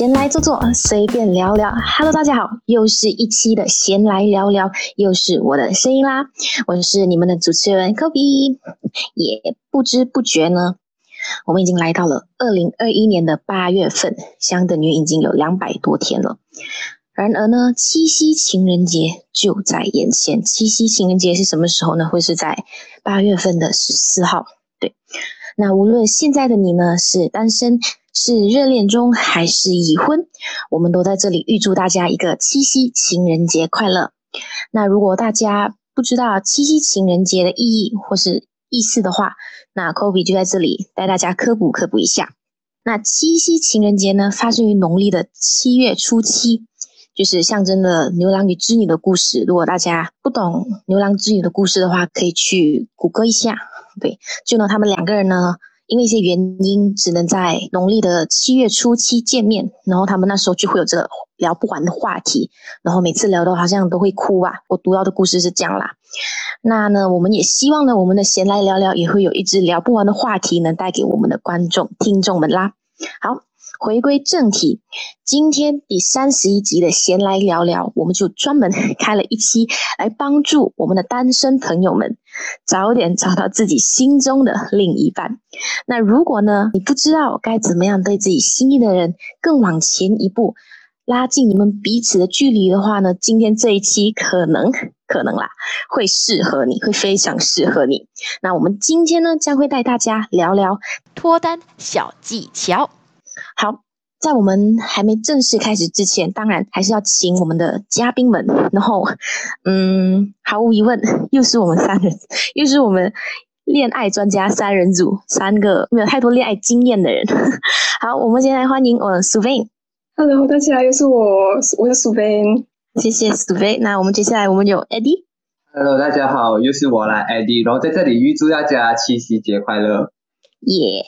闲来坐坐，随便聊聊。Hello，大家好，又是一期的闲来聊聊，又是我的声音啦。我是你们的主持人 Kobe。也不知不觉呢，我们已经来到了二零二一年的八月份，相等于已经有两百多天了。然而呢，七夕情人节就在眼前。七夕情人节是什么时候呢？会是在八月份的十四号。对，那无论现在的你呢是单身，是热恋中，还是已婚，我们都在这里预祝大家一个七夕情人节快乐。那如果大家不知道七夕情人节的意义或是意思的话，那 Kobe 就在这里带大家科普科普一下。那七夕情人节呢，发生于农历的七月初七。就是象征了牛郎与织女的故事。如果大家不懂牛郎织女的故事的话，可以去谷歌一下。对，就呢，他们两个人呢，因为一些原因，只能在农历的七月初七见面。然后他们那时候就会有这个聊不完的话题，然后每次聊到好像都会哭啊。我读到的故事是这样啦。那呢，我们也希望呢，我们的闲来聊聊也会有一支聊不完的话题，能带给我们的观众听众们啦。好。回归正题，今天第三十一集的闲来聊聊，我们就专门 开了一期来帮助我们的单身朋友们早点找到自己心中的另一半。那如果呢，你不知道该怎么样对自己心仪的人更往前一步，拉近你们彼此的距离的话呢，今天这一期可能可能啦，会适合你，会非常适合你。那我们今天呢，将会带大家聊聊脱单小技巧。好，在我们还没正式开始之前，当然还是要请我们的嘉宾们。然后，嗯，毫无疑问，又是我们三人，又是我们恋爱专家三人组，三个没有太多恋爱经验的人。好，我们先来欢迎我苏菲。Hello，大家又是我，我是苏菲。谢谢苏菲。那我们接下来我们有 Eddie。Hello，大家好，又是我啦，Eddie。然后在这里预祝大家七夕节快乐。耶，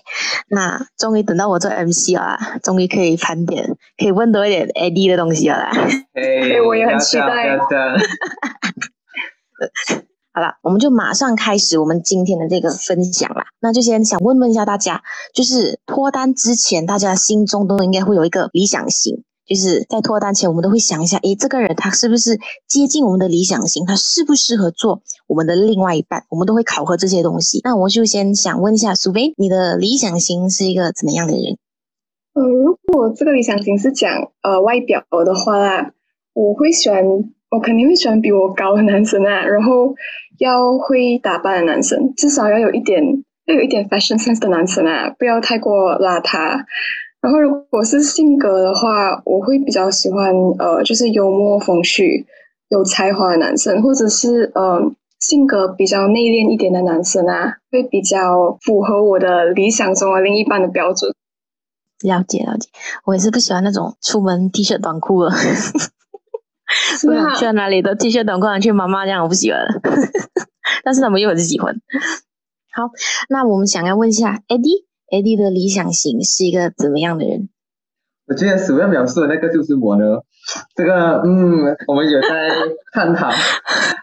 那终于等到我做 MC 了，终于可以盘点，可以问多一点 AD 的东西了啦。哎，我也很期待。好了，我们就马上开始我们今天的这个分享啦。那就先想问问一下大家，就是脱单之前，大家心中都应该会有一个理想型。就是在脱单前，我们都会想一下，诶，这个人他是不是接近我们的理想型？他适不适合做我们的另外一半？我们都会考核这些东西。那我就先想问一下苏菲，你的理想型是一个怎么样的人？呃，如果这个理想型是讲呃外表的话啦，我会喜欢，我肯定会喜欢比我高的男生啊，然后要会打扮的男生，至少要有一点要有一点 fashion sense 的男生啊，不要太过邋遢。然后，如果是性格的话，我会比较喜欢呃，就是幽默风趣、有才华的男生，或者是呃，性格比较内敛一点的男生啊，会比较符合我的理想中的另一半的标准。了解了解，我也是不喜欢那种出门 T 恤短裤了，不 想去哪里的 T 恤短裤，去妈妈这样我不喜欢，但是他们又很喜欢。好，那我们想要问一下 Eddie。AD 的理想型是一个怎么样的人？我觉得首要描述的那个就是我呢。这个，嗯，我们有在探讨。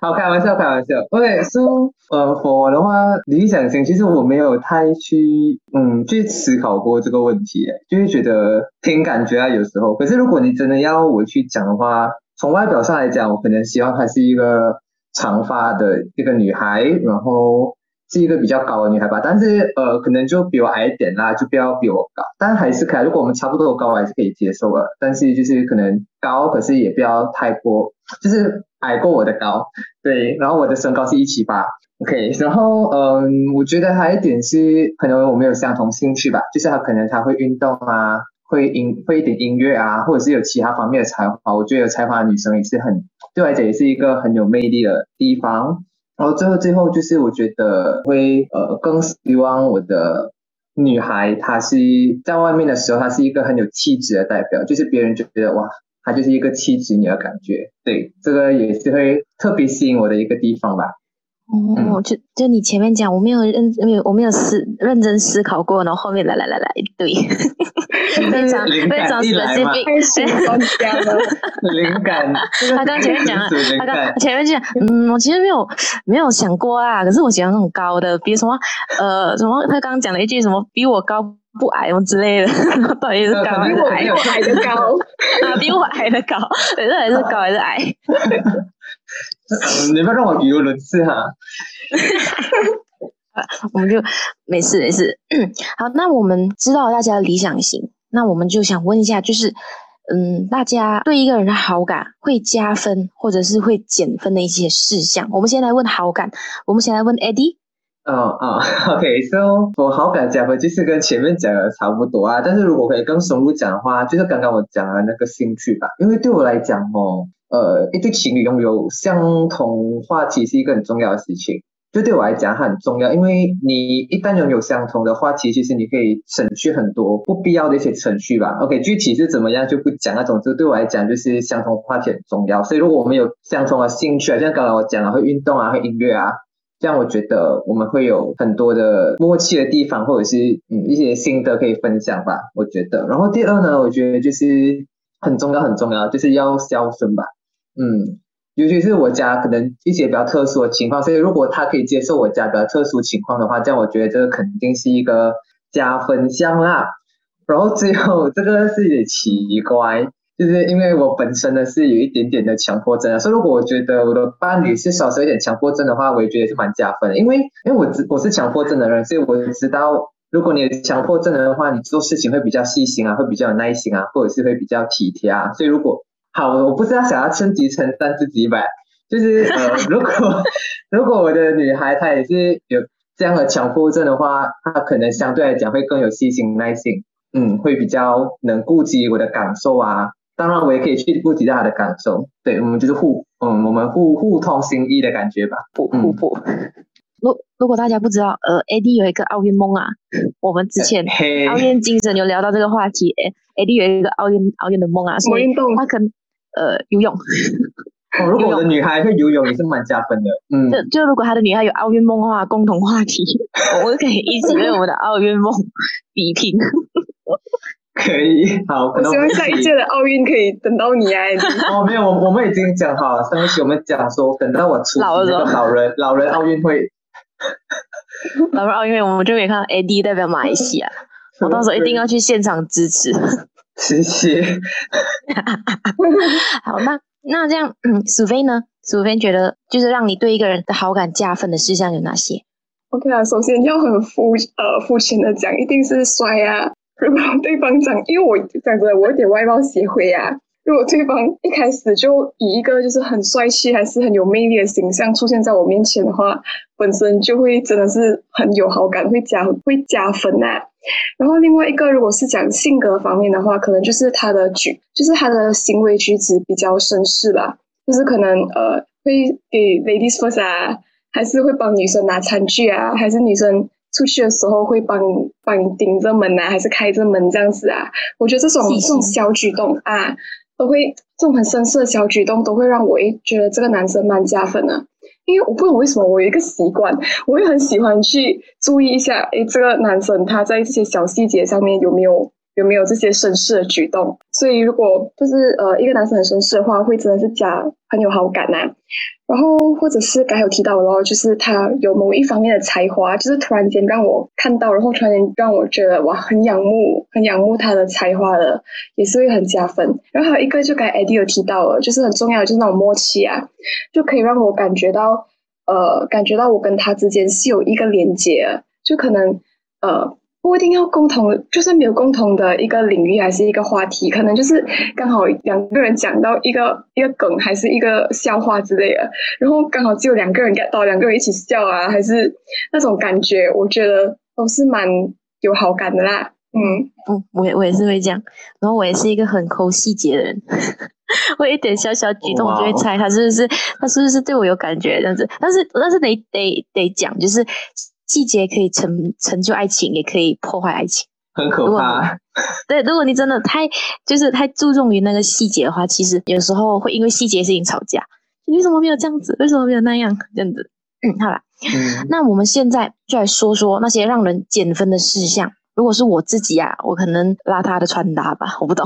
好，开玩笑，开玩笑。OK，说，呃，我的话，理想型其实我没有太去，嗯，去思考过这个问题，就是觉得凭感觉啊，有时候。可是如果你真的要我去讲的话，从外表上来讲，我可能希望她是一个长发的一个女孩，然后。是一个比较高的女孩吧，但是呃，可能就比我矮一点啦，就不要比我高，但还是可以。如果我们差不多的高，还是可以接受的。但是就是可能高，可是也不要太过，就是矮过我的高。对，然后我的身高是一七八，OK。然后嗯，我觉得还有一点是，可能我们有相同兴趣吧，就是他可能他会运动啊，会音会一点音乐啊，或者是有其他方面的才华。我觉得有才华的女生也是很，对我来讲也是一个很有魅力的地方。然后最后最后就是我觉得会呃更希望我的女孩她是在外面的时候她是一个很有气质的代表，就是别人就觉得哇她就是一个气质女的感觉，对这个也是会特别吸引我的一个地方吧。哦，就就你前面讲，我没有认没有我没有思认真思考过，然后后面来来来来对，非常非常 specific，太喜欢 讲了，灵感。他刚前面讲了，他刚前面讲，嗯，我其实没有没有想过啊，可是我喜欢那种高的，比如什么呃什么，他刚刚讲了一句什么，比我高不矮哦之类的，到底是高还是矮？比我矮的高，啊，比我矮的高，对，到底是高还是矮？你不要让我语无伦次哈。我们就没事没事。好，那我们知道大家的理想型，那我们就想问一下，就是嗯，大家对一个人的好感会加分或者是会减分的一些事项。我们先来问好感，我们先来问 Eddie。哦哦，OK，so 我好感加分就是跟前面讲的差不多啊，但是如果可以更深入讲的话，就是刚刚我讲的那个兴趣吧，因为对我来讲哦，呃，一对情侣拥有相同话题是一个很重要的事情。就对我来讲很重要，因为你一旦拥有相同的话题，其实你可以省去很多不必要的一些程序吧。OK，具体是怎么样就不讲那总之对我来讲，就是相同话题很重要。所以如果我们有相同的兴趣，像刚才我讲了会运动啊，会音乐啊，这样我觉得我们会有很多的默契的地方，或者是嗯一些心得可以分享吧。我觉得，然后第二呢，我觉得就是很重要很重要，就是要孝顺吧。嗯。尤其是我家可能一些比较特殊的情况，所以如果他可以接受我家比较特殊情况的话，这样我觉得这个肯定是一个加分项啦。然后最后这个是有点奇怪，就是因为我本身呢是有一点点的强迫症啊，所以如果我觉得我的伴侣是少少有点强迫症的话，我也觉得是蛮加分的。因为因为我知我是强迫症的人，所以我知道如果你强迫症的话，你做事情会比较细心啊，会比较有耐心啊，或者是会比较体贴啊。所以如果好，我不是要想要升级称赞自己吧，就是呃，如果如果我的女孩她也是有这样的强迫症的话，她可能相对来讲会更有细心耐心，嗯，会比较能顾及我的感受啊。当然，我也可以去顾及到她的感受。对，我们就是互，嗯，我们互互通心意的感觉吧。不互补，如如果大家不知道，呃，AD 有一个奥运梦啊，我们之前奥运精神有聊到这个话题，AD 有一个奥运奥运的梦啊，什么运动？他可能。呃，游泳。哦，如果我的女孩会游泳，也是蛮加分的。嗯，就就如果他的女孩有奥运梦的话，共同话题，我们可以一起为我们的奥运梦 比拼。可以，好，我希望下一届的奥运可以等到你啊！哦，没有，我我们已经讲好了，上一期我们讲说，等到我出那个老人老人奥运会，老人奥运会，我们就可以看到 AD 代表马来西亚，我到时候一定要去现场支持。谢谢。好，那那这样，嗯，苏菲呢？苏菲觉得就是让你对一个人的好感加分的事项有哪些？OK 啊，首先要很肤呃肤浅的讲，一定是帅啊。如果对方长，因为我讲真的，我有点外貌协会啊。如果对方一开始就以一个就是很帅气还是很有魅力的形象出现在我面前的话，本身就会真的是很有好感，会加会加分呐。然后另外一个，如果是讲性格方面的话，可能就是他的举，就是他的行为举止比较绅士吧，就是可能呃会给 ladies first 啊，还是会帮女生拿餐具啊，还是女生出去的时候会帮帮你顶着门啊，还是开着门这样子啊？我觉得这种这种小举动啊，都会这种很绅士的小举动，都会让我诶觉得这个男生蛮加分的。因为我不懂为什么我有一个习惯，我会很喜欢去注意一下，诶，这个男生他在这些小细节上面有没有有没有这些绅士的举动。所以如果就是呃一个男生很绅士的话，会真的是加很有好感呐。然后或者是刚有提到的，就是他有某一方面的才华，就是突然间让我看到，然后突然间让我觉得哇，很仰慕，很仰慕他的才华的，也是会很加分。然后还有一个，就刚才 Eddie 有提到了，就是很重要的，就是那种默契啊，就可以让我感觉到，呃，感觉到我跟他之间是有一个连接，就可能呃。不一定要共同，就算没有共同的一个领域，还是一个话题，可能就是刚好两个人讲到一个一个梗，还是一个笑话之类的，然后刚好只有两个人 get 到，两个人一起笑啊，还是那种感觉，我觉得都是蛮有好感的啦。嗯嗯，我我也是会这样，然后我也是一个很抠细节的人，我一点小小举动就会猜他是不是他是不是对我有感觉这样子，但是但是得得得讲就是。细节可以成成就爱情，也可以破坏爱情，很可怕。对，如果你真的太就是太注重于那个细节的话，其实有时候会因为细节事情吵架。你为什么没有这样子？为什么没有那样？这样子。嗯，好了。嗯。那我们现在就来说说那些让人减分的事项。如果是我自己啊，我可能邋遢的穿搭吧，我不懂。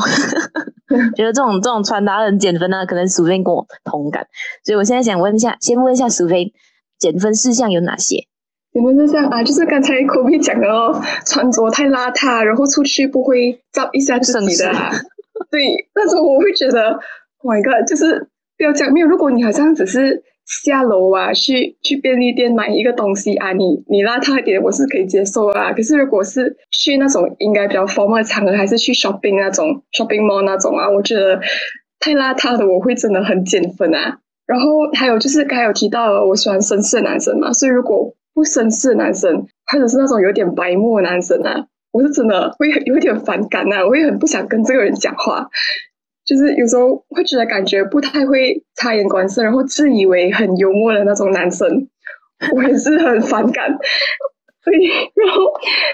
觉得这种这种穿搭很减分呢，可能苏菲跟我同感。所以我现在想问一下，先问一下苏菲，减分事项有哪些？你们是这样啊？就是刚才 Kobe 讲的哦，穿着太邋遢，然后出去不会照一下自己的、啊。对，那种我会觉得，Oh my God，就是不要讲没有。如果你好像只是下楼啊，去去便利店买一个东西啊，你你邋遢一点，我是可以接受啊。可是如果是去那种应该比较 formal 的场合，还是去 shopping 那种 shopping mall 那种啊，我觉得太邋遢的，我会真的很减分啊。然后还有就是刚才有提到了，我喜欢绅士的男生嘛，所以如果不绅士的男生，或者是那种有点白目的男生啊，我是真的会有点反感呐，我也很不想跟这个人讲话，就是有时候会觉得感觉不太会察言观色，然后自以为很幽默的那种男生，我也是很反感。所以，然后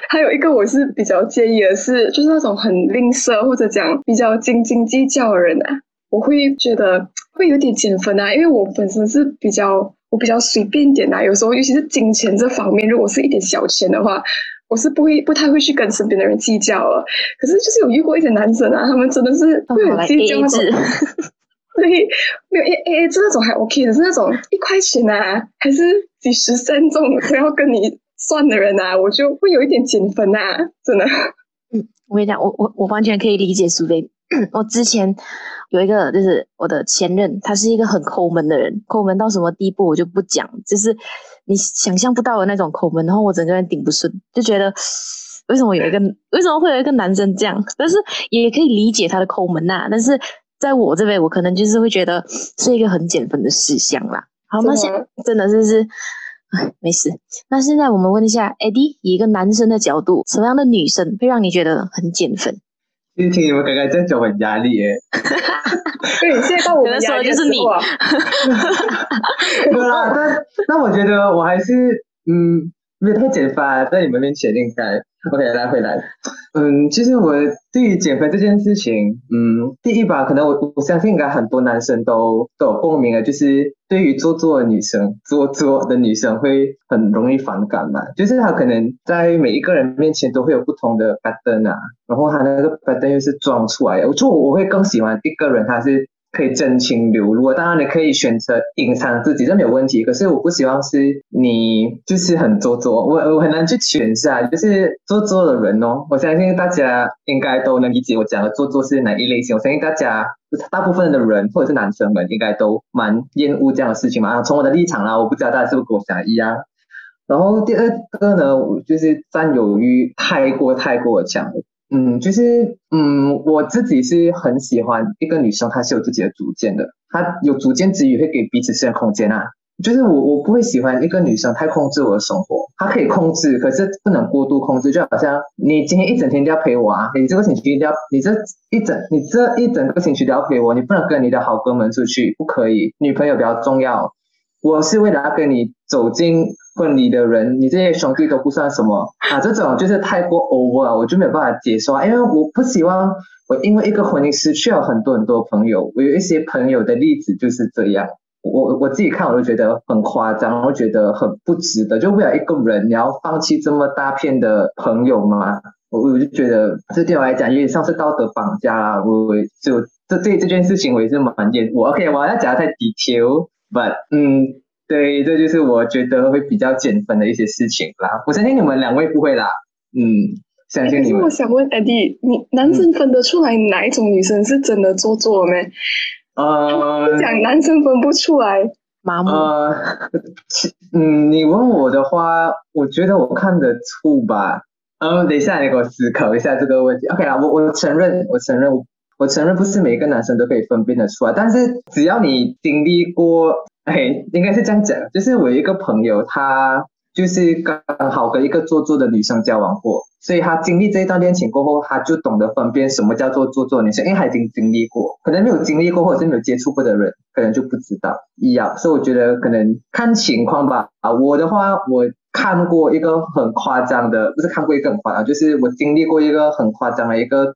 还有一个我是比较介意的是，就是那种很吝啬或者讲比较斤斤计较的人啊，我会觉得会有点减分啊，因为我本身是比较。我比较随便点啊，有时候尤其是金钱这方面，如果是一点小钱的话，我是不会不太会去跟身边的人计较了。可是就是有遇过一些男生啊，他们真的是会很计较那种，对，没有 A A A 这那种还 OK 的，是那种一块钱啊，还是几十分钟都要跟你算的人啊，我就会有一点减分啊，真的。嗯，我跟你讲，我我我完全可以理解苏菲。我之前有一个，就是我的前任，他是一个很抠门的人，抠门到什么地步我就不讲，就是你想象不到的那种抠门，然后我整个人顶不顺，就觉得为什么有一个为什么会有一个男生这样？但是也可以理解他的抠门呐，但是在我这边，我可能就是会觉得是一个很减分的事项啦。好，那现真的是是，哎，没事。那现在我们问一下，Eddie，以一个男生的角度，什么样的女生会让你觉得很减分？听听你们刚刚这样讲，很压力耶。对，现在到我们压力就是你。对啦，但那我觉得我还是嗯，没有太减法，在你们面前应该。OK，来回来。嗯，其实我对于减肥这件事情，嗯，第一吧，可能我我相信应该很多男生都都有共鸣的，就是对于做作的女生，做作的女生会很容易反感嘛。就是她可能在每一个人面前都会有不同的 pattern 啊，然后她那个 pattern 又是装出来的。我就我会更喜欢一个人，她是。可以真情流露，当然你可以选择隐藏自己，这没有问题。可是我不希望是你就是很做作，我我很难去诠释啊，就是做作的人哦。我相信大家应该都能理解我讲的做作是哪一类型。我相信大家大部分的人或者是男生们应该都蛮厌恶这样的事情嘛。从我的立场啦，我不知道大家是不是跟我想一样。然后第二个呢，就是占有欲太过太过强。嗯，就是嗯，我自己是很喜欢一个女生，她是有自己的主见的。她有主见之余，会给彼此私人空间啊。就是我我不会喜欢一个女生太控制我的生活。她可以控制，可是不能过度控制。就好像你今天一整天都要陪我啊，你这个星期一定要，你这一整你这一整个星期都要陪我，你不能跟你的好哥们出去，不可以。女朋友比较重要。我是为了要跟你走进婚礼的人，你这些兄弟都不算什么啊！这种就是太过 over，了我就没有办法接受啊！因为我不希望我因为一个婚姻失去了很多很多朋友。我有一些朋友的例子就是这样，我我自己看我都觉得很夸张，我觉得很不值得。就为了一个人，你要放弃这么大片的朋友吗？我我就觉得这对我来讲有点像是道德绑架啦！我就这对这件事情我也是蛮厌恶。OK，我要讲的太 detail。But，嗯，对，这就是我觉得会比较减分的一些事情啦。我相信你们两位不会啦，嗯，相信你们。我想问 Eddie，你男生分得出来哪一种女生是真的做作没？呃，讲男生分不出来，麻木。呃，嗯，你问我的话，我觉得我看得出吧。嗯，等一下，你给我思考一下这个问题。OK 啦，我我承认，我承认。我我承认不是每一个男生都可以分辨得出来，但是只要你经历过，哎，应该是这样讲，就是我一个朋友，他就是刚好跟一个做作的女生交往过，所以他经历这一段恋情过后，他就懂得分辨什么叫做做作女生，因为他已经经历过，可能没有经历过或者是没有接触过的人，可能就不知道一样，所以我觉得可能看情况吧。啊，我的话，我看过一个很夸张的，不是看过一个很夸张，就是我经历过一个很夸张的一个。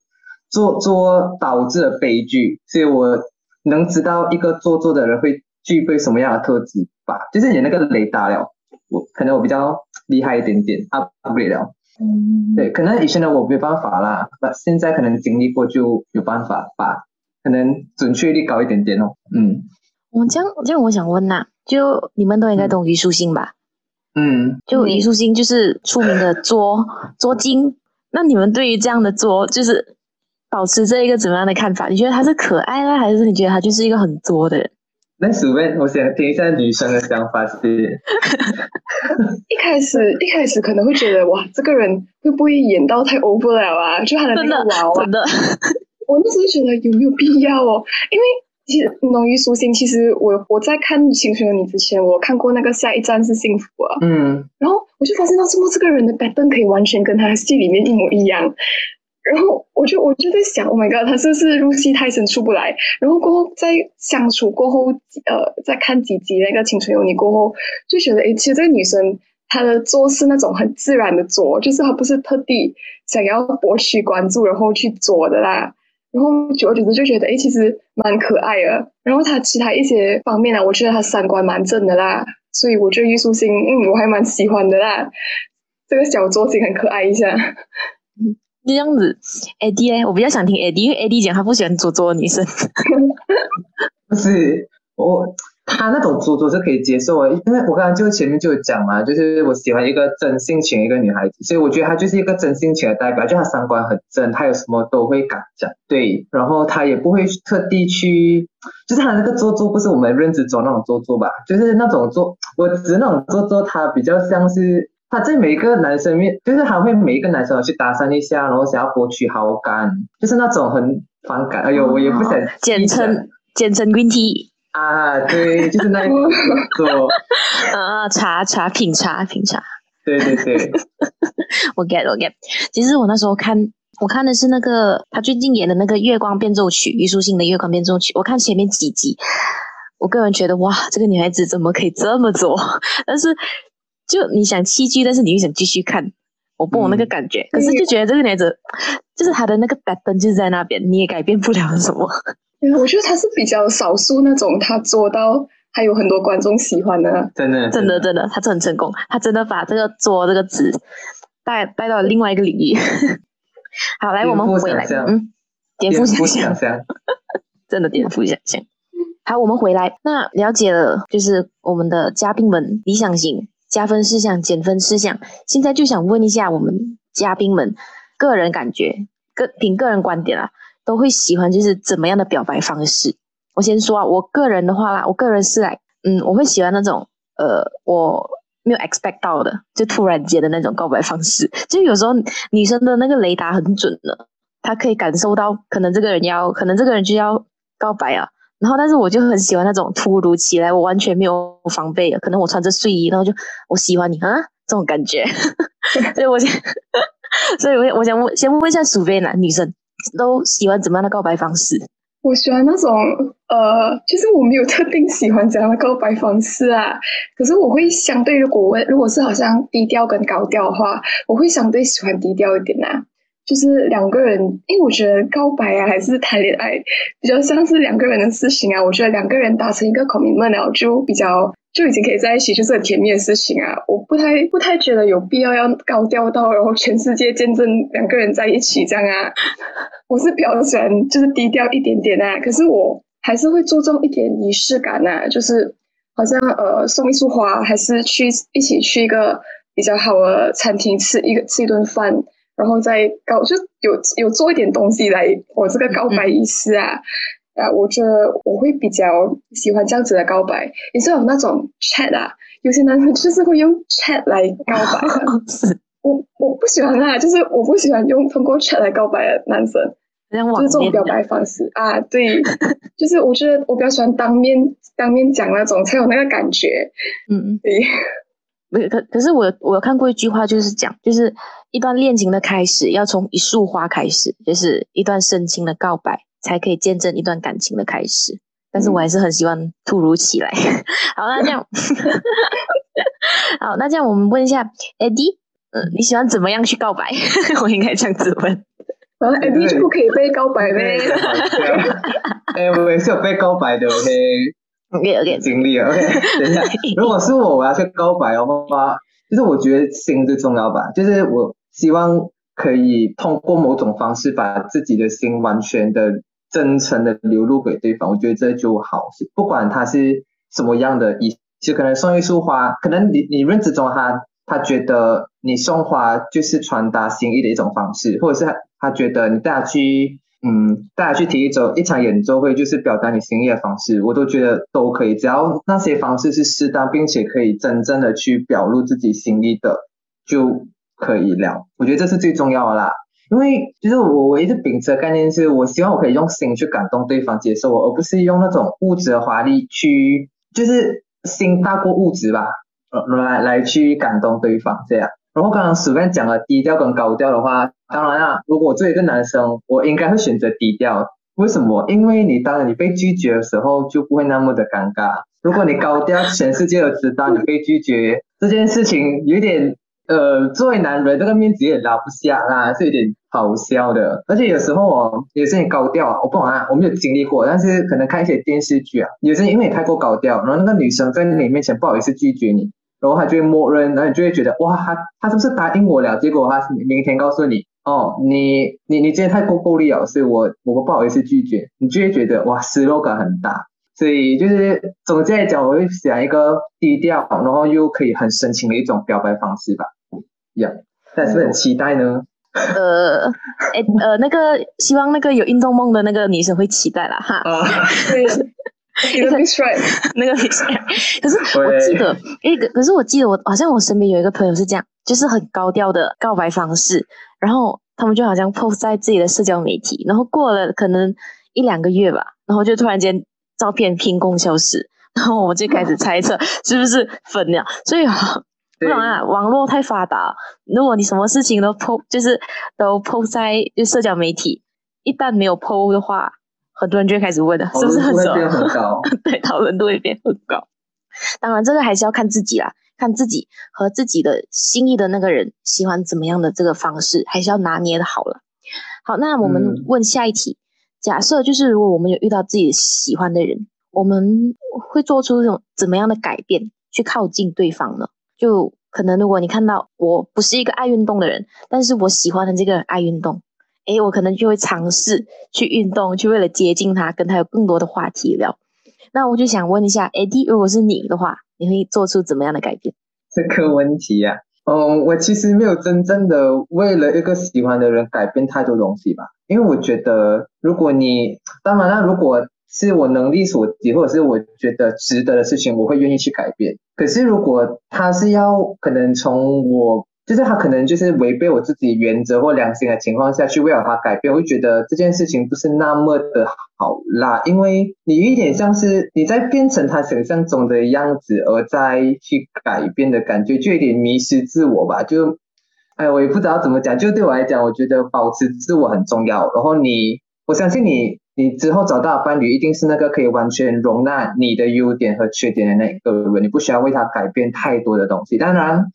做作导致的悲剧，所以我能知道一个做作的人会具备什么样的特质吧？就是你那个雷达了，我可能我比较厉害一点点，up upgrade 了。嗯，对，可能以前的我没办法啦，那现在可能经历过就有办法吧，可能准确率高一点点哦。嗯，我这样这样，我想问呐，就你们都应该懂虞书欣吧？嗯，就虞书欣就是出名的作作精。那你们对于这样的作，就是保持这一个怎么样的看法？你觉得他是可爱呢，还是你觉得他就是一个很作的人？那鼠妹，我想听一下女生的想法是。一开始一开始可能会觉得哇，这个人会不会演到太 over 了啊？就他的那个娃娃，真的，我那时候觉得有没有必要哦？因为其实《浓于书心》，其实我我在看《青春有你》之前，我看过那个《下一站是幸福》啊，嗯，然后我就发现到，怎么这个人的 pattern 可以完全跟他戏里面一模一样。然后我就我就在想，Oh my god，他是不是入戏太深出不来？然后过后在相处过后，呃，再看几集那个《青春有你》过后，就觉得，哎，其实这个女生她的做是那种很自然的做，就是她不是特地想要博取关注然后去做的啦。然后久而久之就觉得，哎，其实蛮可爱的。然后她其他一些方面呢，我觉得她三观蛮正的啦，所以我觉得虞书欣，嗯，我还蛮喜欢的啦。这个小作精很可爱一下。这样子，AD 呢？我比较想听 AD，因为 AD 讲他不喜欢做作的女生。不是我，他那种做作是可以接受的，因为我刚刚就前面就有讲嘛，就是我喜欢一个真性情一个女孩子，所以我觉得她就是一个真性情的代表，就她三观很正，她有什么都会敢讲，对，然后她也不会特地去，就是她那个做作不是我们认知中那种做作吧，就是那种做，我指那种做作，她比较像是。他在每一个男生面，就是他会每一个男生去搭讪一下，然后想要博取好感，就是那种很反感。哎呦，我也不想简称简称 green tea 啊，对，就是那种做 啊茶茶品茶品茶。对对对，我 get 我 get。其实我那时候看，我看的是那个他最近演的那个《月光变奏曲》，虞书欣的《月光变奏曲》。我看前面几集，我个人觉得哇，这个女孩子怎么可以这么做？但是。就你想弃剧，但是你又想继续看，我不懂那个感觉。可是就觉得这个女孩子，就是她的那个 pattern 就是在那边，你也改变不了什么。我觉得她是比较少数那种，她做到还有很多观众喜欢的。真的，真的，真的，她很成功。她真的把这个“做”这个词带带到了另外一个领域。好，来，我们回来，嗯，颠覆想象，真的颠覆想象。好，我们回来，那了解了，就是我们的嘉宾们理想型。加分事项、减分事项，现在就想问一下我们嘉宾们，个人感觉，个凭个人观点啊，都会喜欢就是怎么样的表白方式？我先说啊，我个人的话啦，我个人是来，嗯，我会喜欢那种，呃，我没有 expect 到的，就突然间的那种告白方式。就有时候女生的那个雷达很准的，她可以感受到，可能这个人要，可能这个人就要告白啊。然后，但是我就很喜欢那种突如其来，我完全没有防备，可能我穿着睡衣，然后就我喜欢你啊，这种感觉。所以我想，所以我我想问，先问一下苏菲男女生都喜欢怎么样的告白方式？我喜欢那种呃，其实我没有特定喜欢怎样的告白方式啊，可是我会相对如果问，如果是好像低调跟高调的话，我会相对喜欢低调一点啊。就是两个人，因为我觉得告白啊，还是谈恋爱，比较像是两个人的事情啊。我觉得两个人达成一个口蜜们啊，就比较就已经可以在一起，就是很甜蜜的事情啊。我不太不太觉得有必要要高调到，然后全世界见证两个人在一起这样啊。我是比较喜欢就是低调一点点啊，可是我还是会注重一点仪式感啊，就是好像呃送一束花，还是去一起去一个比较好的餐厅吃一个吃一顿饭。然后再告，就有有做一点东西来我这个告白仪式啊啊！我觉得我会比较喜欢这样子的告白，也是有那种 chat 啊，有些男生就是会用 chat 来告白的。我我不喜欢啊，就是我不喜欢用通过 chat 来告白的男生，就是这种表白方式啊。对，就是我觉得我比较喜欢当面当面讲那种才有那个感觉。嗯嗯，对。没可可是我我有看过一句话，就是讲，就是一段恋情的开始要从一束花开始，就是一段深情的告白，才可以见证一段感情的开始。但是我还是很喜欢突如其来。好，那这样，好，那这样我们问一下 Eddie，嗯，你喜欢怎么样去告白？我应该这样子问。啊，Eddie 就不可以被告白呗？哎，我也是有被告白的，OK。OK OK，经历了 OK，等一下，如果是我我要去告白的话，就是我觉得心最重要吧，就是我希望可以通过某种方式把自己的心完全的真诚的流露给对方，我觉得这就好，不管他是什么样的一就可能送一束花，可能你你认知中他他觉得你送花就是传达心意的一种方式，或者是他他觉得你带他去。嗯，大家去提一种一场演奏会，就是表达你心意的方式，我都觉得都可以，只要那些方式是适当，并且可以真正的去表露自己心意的，就可以了。我觉得这是最重要的啦，因为就是我我一直秉持的概念是，我希望我可以用心去感动对方接受我，而不是用那种物质的华丽去，就是心大过物质吧，来来去感动对方这样。然后刚刚史面讲了低调跟高调的话，当然啊，如果我作为一个男生，我应该会选择低调。为什么？因为你当你被拒绝的时候，就不会那么的尴尬。如果你高调，全世界都知道你被拒绝，这件事情有点呃，作为男人这个面子也拉不下啦，是有点好笑的。而且有时候哦，有些人高调啊，我不懂啊，我没有经历过，但是可能看一些电视剧啊，有些人因为你太过高调，然后那个女生在你面前不好意思拒绝你。然后他就会默认，然后你就会觉得哇，他他是不是答应我了？结果他明天告诉你，哦，你你你今天太过够力了，所以我我不好意思拒绝，你就会觉得哇，失落感很大。所以就是总结来讲，我会想一个低调，然后又可以很深情的一种表白方式吧。呀，但是很期待呢。呃，哎呃，那个希望那个有运动梦的那个女生会期待了哈。啊，对。那个 Miss Right，那个 Miss Right，可是 我记得，诶，可可是我记得我好像我身边有一个朋友是这样，就是很高调的告白方式，然后他们就好像 post 在自己的社交媒体，然后过了可能一两个月吧，然后就突然间照片凭空消失，然后我就开始猜测是不是分了，所以不懂啊，网络太发达，如果你什么事情都 post，就是都 post 在就社交媒体，一旦没有 post 的话。很多人就会开始问了，是不是很高？对，讨论度也变很高。当然，这个还是要看自己啦，看自己和自己的心意的那个人喜欢怎么样的这个方式，还是要拿捏的好了。好，那我们问下一题：假设就是如果我们有遇到自己喜欢的人，我们会做出这种怎么样的改变去靠近对方呢？就可能如果你看到我不是一个爱运动的人，但是我喜欢的这个人爱运动。哎，我可能就会尝试去运动，去为了接近他，跟他有更多的话题聊。那我就想问一下，AD，如果是你的话，你会做出怎么样的改变？这个问题呀，嗯，我其实没有真正的为了一个喜欢的人改变太多东西吧，因为我觉得，如果你，当然了，如果是我能力所及，或者是我觉得值得的事情，我会愿意去改变。可是如果他是要可能从我。就是他可能就是违背我自己原则或良心的情况下去为了他改变，我会觉得这件事情不是那么的好啦，因为你有一点像是你在变成他想象中的样子，而再去改变的感觉，就有点迷失自我吧。就，哎，我也不知道怎么讲。就对我来讲，我觉得保持自我很重要。然后你，我相信你，你之后找到的伴侣一定是那个可以完全容纳你的优点和缺点的那一个人，你不需要为他改变太多的东西。当然。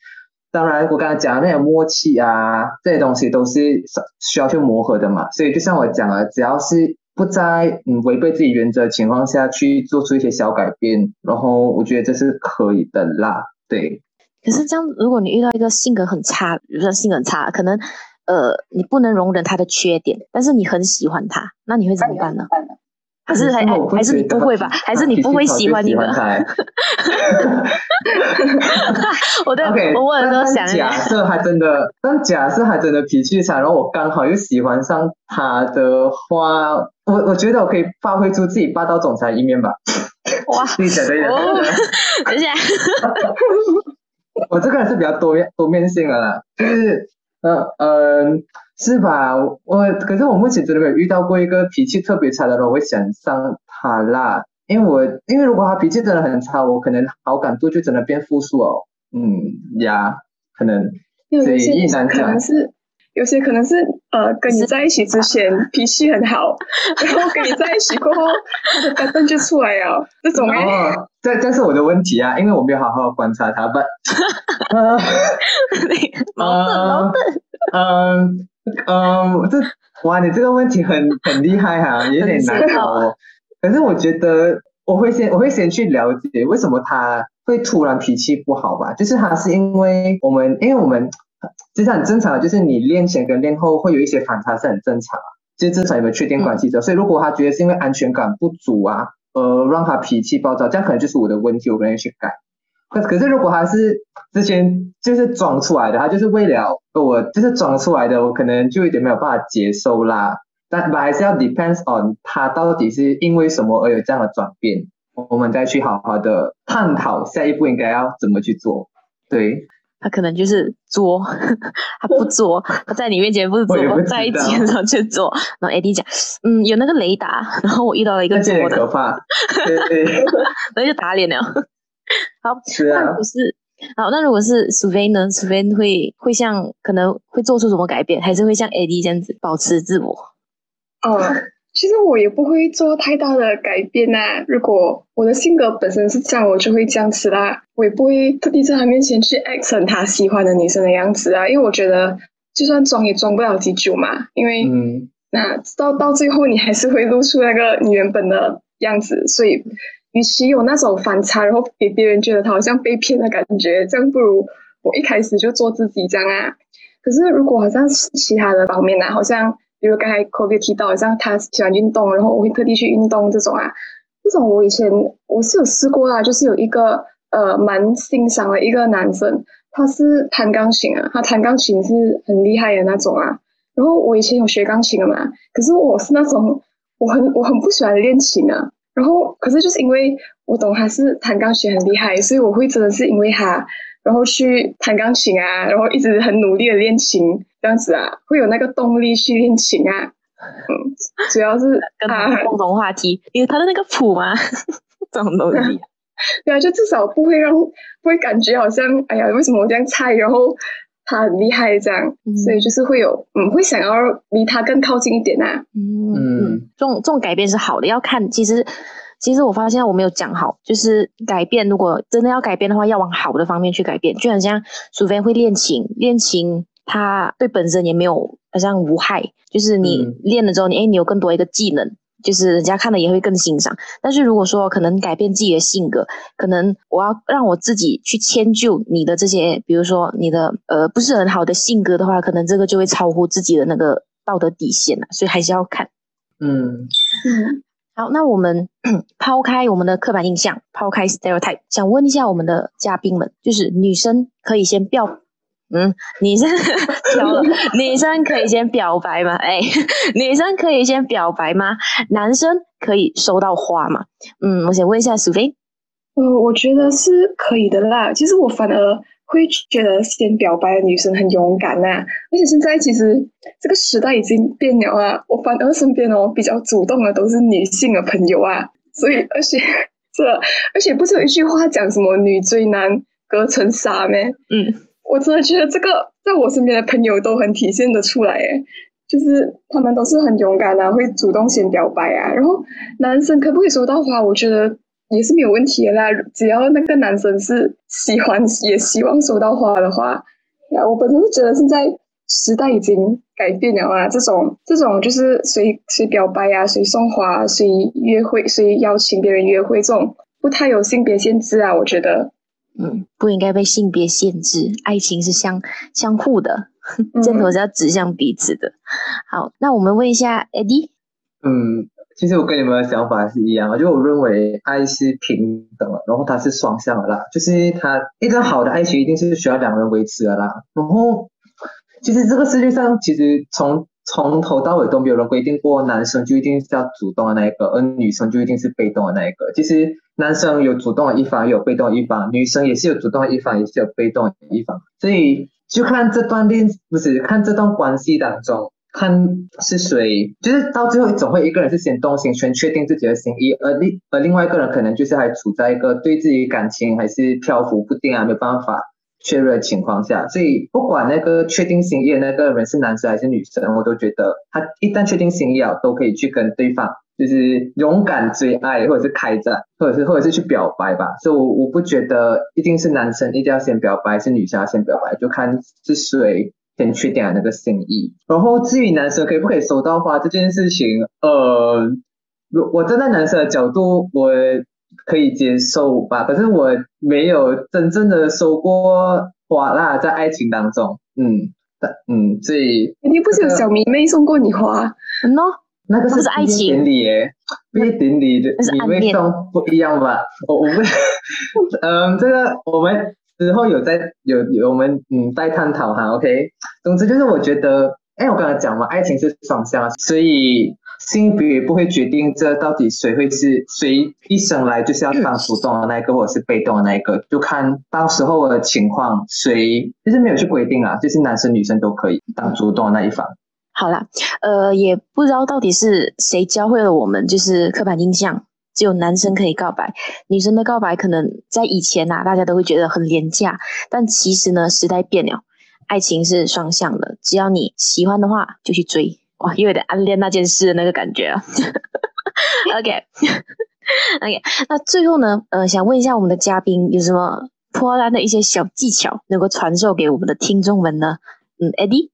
当然，我刚才讲的那些默契啊，这些东西都是需要去磨合的嘛。所以就像我讲了，只要是不在嗯违背自己原则的情况下去做出一些小改变，然后我觉得这是可以的啦。对。可是这样，如果你遇到一个性格很差，比如说性格很差，可能呃你不能容忍他的缺点，但是你很喜欢他，那你会怎么办呢？还是还还是你不会吧？还是你不会喜欢你的？我对我问的时候想，假设还真的，但假设还真的脾气差，然后我刚好又喜欢上他的话，我我觉得我可以发挥出自己霸道总裁一面吧。哇，你讲的也等一下，我这个人是比较多面多面性的啦，就是嗯嗯。是吧？我可是我目前真的没有遇到过一个脾气特别差的人，我会想上他啦。因为我因为如果他脾气真的很差，我可能好感度就真的变负数哦。嗯呀，可能所以一难讲。可能是有些可能是呃，跟你在一起之前脾气很好，然后跟你在一起过后，他的根本就出来了。这种哦，这这是我的问题啊，因为我没有好好观察他吧。矛盾矛盾。嗯。嗯，这哇，你这个问题很很厉害哈，有点难哦。可是我觉得我会先我会先去了解为什么他会突然脾气不好吧？就是他是因为我们，因为我们其实很正常的，就是你练前跟练后会有一些反差是很正常，就是正常有没有确定关系的。所以如果他觉得是因为安全感不足啊，呃，让他脾气暴躁，这样可能就是我的问题，我可能要去改。可可是如果他是之前就是装出来的，他就是为了我就是装出来的，我可能就有点没有办法接受啦。但还是要 depends on 他到底是因为什么而有这样的转变，我们再去好好的探讨下一步应该要怎么去做。对，他可能就是作，他不作，他在你面前不是作不，在一起道的时候去做。然后 AD 讲，嗯，有那个雷达，然后我遇到了一个那这作的，很可怕。对对，然后就打脸了。好，是啊那如果，是好，那如果是 u v 呢 u v 会会像可能会做出什么改变，还是会像 AD 这样子保持自我？哦，其实我也不会做太大的改变呐、如果我的性格本身是这样，我就会这样子啦。我也不会特地在他面前去 act 成他喜欢的女生的样子啊，因为我觉得就算装也装不了几久嘛。因为嗯那到到最后，你还是会露出那个你原本的样子，所以与其有那种反差，然后给别人觉得他好像被骗的感觉，这样不如我一开始就做自己这样啊。可是如果好像其他的方面呢、好像比如刚才 Kobe 提到，像他喜欢运动，然后我会特地去运动这种啊，这种我以前我是有试过啦，就是有一个呃蛮欣赏的一个男生，他是弹钢琴啊，他弹钢琴是很厉害的那种啊。然后我以前有学钢琴的嘛，可是我是那种我很我很不喜欢练琴啊。然后可是就是因为我懂他是弹钢琴很厉害，所以我会真的是因为他，然后去弹钢琴啊，然后一直很努力的练琴，这样子啊，会有那个动力去练琴啊。嗯，主要是跟啊他，共同话题，因为他的那个谱嘛，这种东西。对啊，就至少不会让不会感觉好像哎呀，为什么我这样菜，然后他很厉害这样，嗯所以就是会有嗯，会想要离他更靠近一点啊。嗯这种这种改变是好的，要看其实。其实我发现我没有讲好，就是改变。如果真的要改变的话，要往好的方面去改变。就很像苏菲会练琴，练琴它对本身也没有好像无害，就是你嗯练了之后，你哎你有更多一个技能，就是人家看了也会更欣赏。但是如果说可能改变自己的性格，可能我要让我自己去迁就你的这些，比如说你的呃不是很好的性格的话，可能这个就会超乎自己的那个道德底线了，所以还是要看。嗯嗯，好，那我们 抛开我们的刻板印象，抛开 stereotype，想问一下我们的嘉宾们，就是女生可以先表，嗯，女生挑了，女生可以先表白吗？哎，女生可以先表白吗？男生可以收到花吗？嗯，我想问一下苏菲，嗯，我觉得是可以的啦。其实我反而会觉得先表白的女生很勇敢呐、而且现在其实这个时代已经变了啊，我反而身边哦比较主动的都是女性的朋友啊，所以而且这而且不是有一句话讲什么女追男隔层纱咩？嗯，我真的觉得这个在我身边的朋友都很体现的出来，诶，就是他们都是很勇敢啊，会主动先表白啊。然后男生可不可以收到花？我觉得也是没有问题的啦，只要那个男生是喜欢也希望收到花的话，呀，我本身是觉得现在时代已经改变了啊，这种这种就是谁谁表白啊，谁送花，谁约会，谁邀请别人约会，这种不太有性别限制啊，我觉得。嗯，不应该被性别限制，爱情是相相互的，嗯箭头是要指向彼此的。好，那我们问一下 Eddie，嗯，其实我跟你们的想法是一样的，就我认为爱是平等的，然后它是双向的啦，就是它一个好的爱情一定是需要两人维持的啦。然后，其实这个世界上其实从从头到尾都没有人规定过男生就一定是要主动的那一个，而女生就一定是被动的那一个。其实男生有主动的一方，有被动一方；女生也是有主动的一方，也是有被动的一方。所以就看这段恋，不是看这段关系当中，看是谁，就是到最后总会一个人是先动心，先确定自己的心意，而另而另外一个人可能就是还处在一个对自己感情还是漂浮不定啊，没有办法确认的情况下，所以不管那个确定心意的那个人是男生还是女生，我都觉得他一旦确定心意了，都可以去跟对方就是勇敢追爱，或者是开战，或者是或者是去表白吧。所以我我不觉得一定是男生一定要先表白，是女生要先表白，就看是谁先确定了那个心意。然后至于男生可以不可以收到花这件事情，呃，如我站在男生的角度，我可以接受吧，可是我没有真正的收过花啦，在爱情当中，嗯，但嗯，所以肯定不是有小迷妹送过你花？嗯喏，那个是那是爱情典礼耶，毕业典礼的你会暗恋送不一样吧？我我们，嗯，这个我们之后有在有有我们嗯在探讨哈，OK。总之就是我觉得，哎，我刚才讲嘛，爱情是双向啊，所以性别不会决定这到底谁会是谁一生来就是要当主动的那一个，或者是被动的那一个，就看到时候的情况，谁就是没有去规定啊，就是男生女生都可以当主动的那一方。好啦，呃，也不知道到底是谁教会了我们，就是刻板印象，只有男生可以告白，女生的告白可能在以前呐、大家都会觉得很廉价，但其实呢，时代变了，爱情是双向的，只要你喜欢的话就去追，哇，又有点暗恋那件事的那个感觉啊。OK，OK，那最后呢，呃，想问一下我们的嘉宾有什么破烂的一些小技巧能够传授给我们的听众们呢？嗯，Eddie。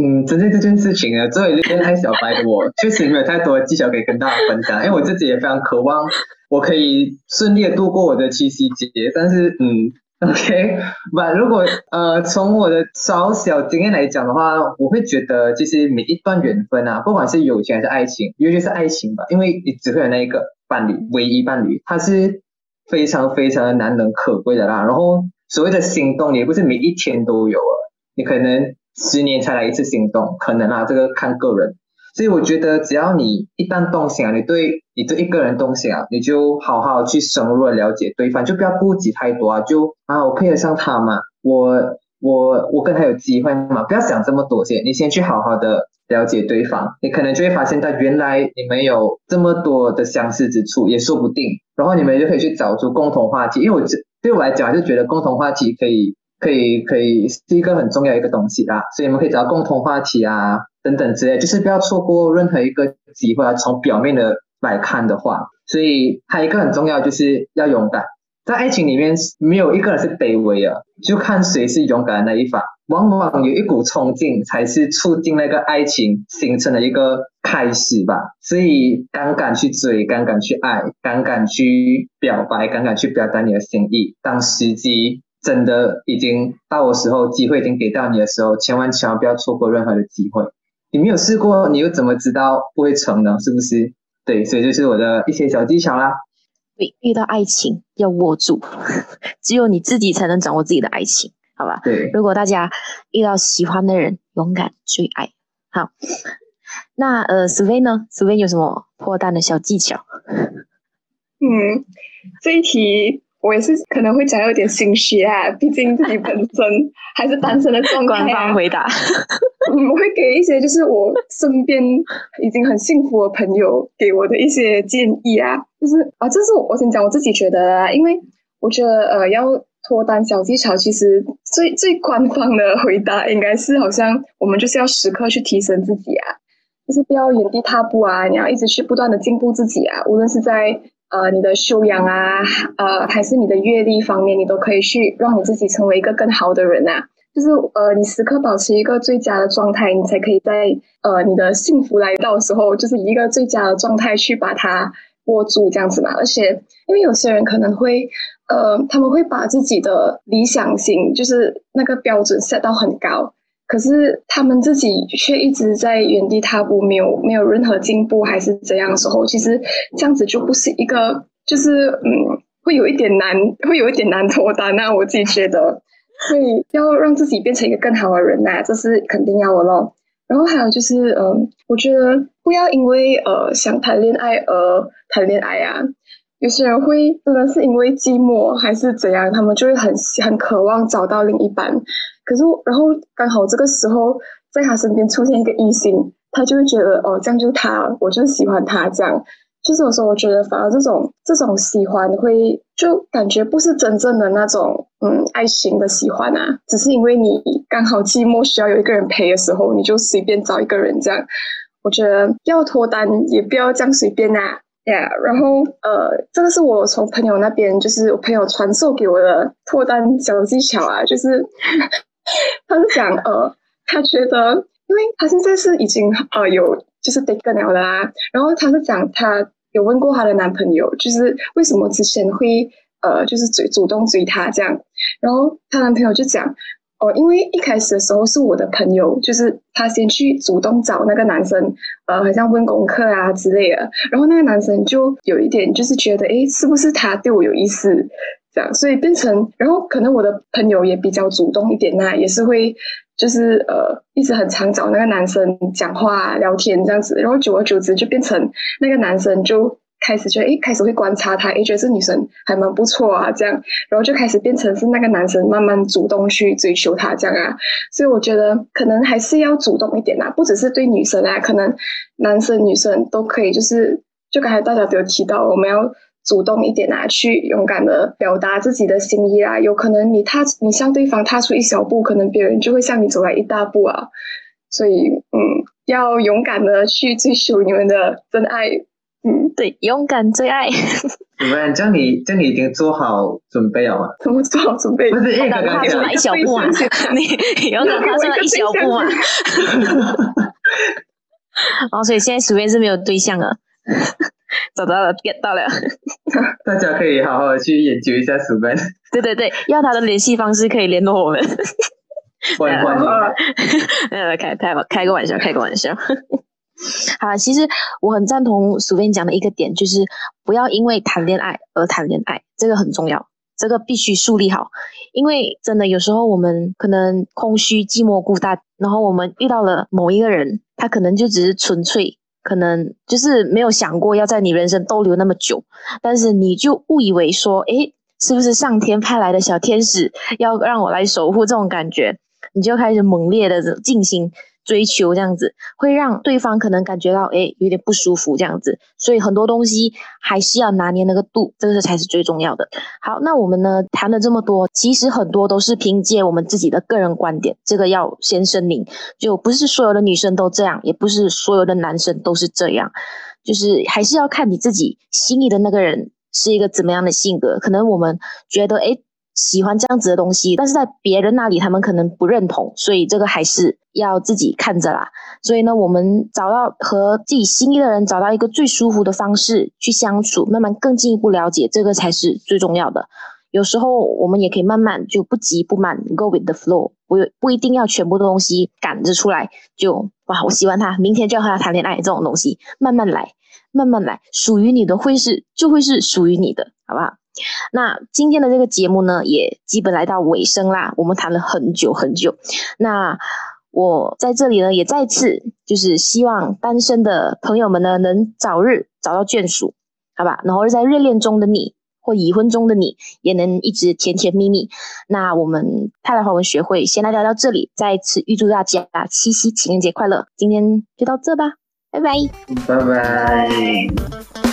嗯，针对这件事情呢，作为恋爱小白的我，确实没有太多的技巧可以跟大家分享，因为我自己也非常渴望我可以顺利的度过我的七夕节，但是嗯，OK，吧，如果呃从我的小小经验来讲的话，我会觉得其实每一段缘分啊，不管是友情还是爱情，尤其是爱情吧，因为你只会有那一个伴侣，唯一伴侣，它是非常非常的难能可贵的啦。然后所谓的心动，也不是每一天都有啊，你可能十年才来一次心动，可能啊，这个看个人。所以我觉得，只要你一旦动心啊，你对你对一个人动心啊，你就好好去深入了解对方，就不要顾及太多啊，就啊，我配得上他嘛，我我我跟他有机会嘛，不要想这么多先，你先去好好的了解对方，你可能就会发现到原来你们有这么多的相似之处，也说不定，然后你们就可以去找出共同话题，因为我这对我来讲，就觉得共同话题可以可以可以是一个很重要一个东西啦，所以你们可以找到共同话题啊等等之类，就是不要错过任何一个机会啊。从表面的来看的话，所以还有一个很重要就是要勇敢，在爱情里面没有一个人是卑微的，就看谁是勇敢的那一方。往往有一股冲劲才是促进那个爱情形成的一个开始吧。所以敢敢去追，敢敢去爱，敢敢去表白，敢敢去表达你的心意。当时机真的已经到的时候，机会已经给到你的时候，千万千万不要错过任何的机会。你没有试过，你又怎么知道不会成呢？是不是？对，所以就是我的一些小技巧啦。对，遇到爱情要握住，只有你自己才能掌握自己的爱情，好吧？对，如果大家遇到喜欢的人，勇敢追爱。好，那呃，苏菲呢？苏菲有什么破蛋的小技巧？嗯，这一题我也是可能会讲有点心虚啊，毕竟自己本身 还是单身的状官态啊方。回答。嗯，我会给一些就是我身边已经很幸福的朋友给我的一些建议啊，就是啊，这是我我先讲我自己觉得的啊，因为我觉得呃要脱单小技巧，其实最最官方的回答应该是好像我们就是要时刻去提升自己啊，就是不要原地踏步啊，你要一直去不断的进步自己啊，无论是在呃你的修养啊，呃还是你的阅历方面，你都可以去让你自己成为一个更好的人啊。就是呃，你时刻保持一个最佳的状态，你才可以在呃你的幸福来到的时候，就是以一个最佳的状态去把它握住，这样子嘛。而且，因为有些人可能会呃，他们会把自己的理想型，就是那个标准 set 到很高，可是他们自己却一直在原地踏步，没有没有任何进步，还是怎样的时候，其实这样子就不是一个，就是嗯，会有一点难，会有一点难脱单啊，我自己觉得。所以要让自己变成一个更好的人呐、这是肯定要的咯。然后还有就是，嗯，我觉得不要因为呃想谈恋爱而谈恋爱啊。有些人会真的是因为寂寞还是怎样，他们就会很很渴望找到另一半。可是，然后刚好这个时候在他身边出现一个异性，他就会觉得哦，这样就是他，我就喜欢他这样。就是有时候我觉得，反而这种这种喜欢会就感觉不是真正的那种嗯爱情的喜欢啊，只是因为你刚好寂寞需要有一个人陪的时候，你就随便找一个人这样。我觉得要脱单也不要这样随便啊呀。Yeah, 然后呃，这个是我从朋友那边，就是我朋友传授给我的脱单小技巧啊，就是 他是讲呃，他觉得因为他现在是已经呃有。就是識識了啦，然后她是讲她有问过她的男朋友，就是为什么之前会呃就是追主动追她这样，然后她男朋友就讲哦，因为一开始的时候是我的朋友，就是他先去主动找那个男生，呃，好像问功课啊之类的，然后那个男生就有一点就是觉得，诶，是不是他对我有意思？这样，所以变成，然后可能我的朋友也比较主动一点呐，也是会就是呃，一直很常找那个男生讲话聊天这样子，然后久而久之就变成那个男生就。开始觉得，诶，开始会观察他，诶，觉得这女生还蛮不错啊，这样，然后就开始变成是那个男生慢慢主动去追求她这样啊，所以我觉得可能还是要主动一点啊，不只是对女生啊，可能男生女生都可以，就是就刚才大家都有提到，我们要主动一点啊，去勇敢的表达自己的心意啊，有可能你踏你向对方踏出一小步，可能别人就会向你走来一大步啊，所以嗯，要勇敢的去追求你们的真爱。嗯，对，勇敢最爱。怎么样？叫你叫你已经做好准备了吗？怎么做好准备？不是，勇敢踏出来一小步啊！你勇敢踏出来一小步啊！哦，所以现在随便是没有对象了，找到了，get 到了。大家可以好好的去研究一下鼠边。对对对，要他的联系方式可以联络我们。欢迎欢迎。呃，开开开个玩笑，开个玩笑。好，其实我很赞同苏菲讲的一个点，就是不要因为谈恋爱而谈恋爱，这个很重要，这个必须树立好。因为真的有时候我们可能空虚、寂寞、孤单，然后我们遇到了某一个人，他可能就只是纯粹，可能就是没有想过要在你人生逗留那么久，但是你就误以为说，诶，是不是上天派来的小天使要让我来守护这种感觉，你就开始猛烈的进行。追求这样子会让对方可能感觉到哎有点不舒服这样子，所以很多东西还是要拿捏那个度，这个才是最重要的。好，那我们呢谈了这么多，其实很多都是凭借我们自己的个人观点，这个要先声明，就不是所有的女生都这样，也不是所有的男生都是这样，就是还是要看你自己心里的那个人是一个怎么样的性格。可能我们觉得哎。喜欢这样子的东西，但是在别人那里他们可能不认同，所以这个还是要自己看着啦。所以呢，我们找到和自己心仪的人，找到一个最舒服的方式去相处，慢慢更进一步了解，这个才是最重要的。有时候我们也可以慢慢就不急不慢，go with the flow，不不一定要全部的东西赶着出来，就哇我喜欢他，明天就要和他谈恋爱这种东西，慢慢来，慢慢来，属于你的会是就会是属于你的，好不好？那今天的这个节目呢，也基本来到尾声啦。我们谈了很久很久。那我在这里呢，也再次就是希望单身的朋友们呢，能早日找到眷属，好吧？然后在热恋中的你或已婚中的你，也能一直甜甜蜜蜜。那我们泰来华文学会先来聊到这里，再次预祝大家七夕情人节快乐！今天就到这吧，拜拜，拜拜。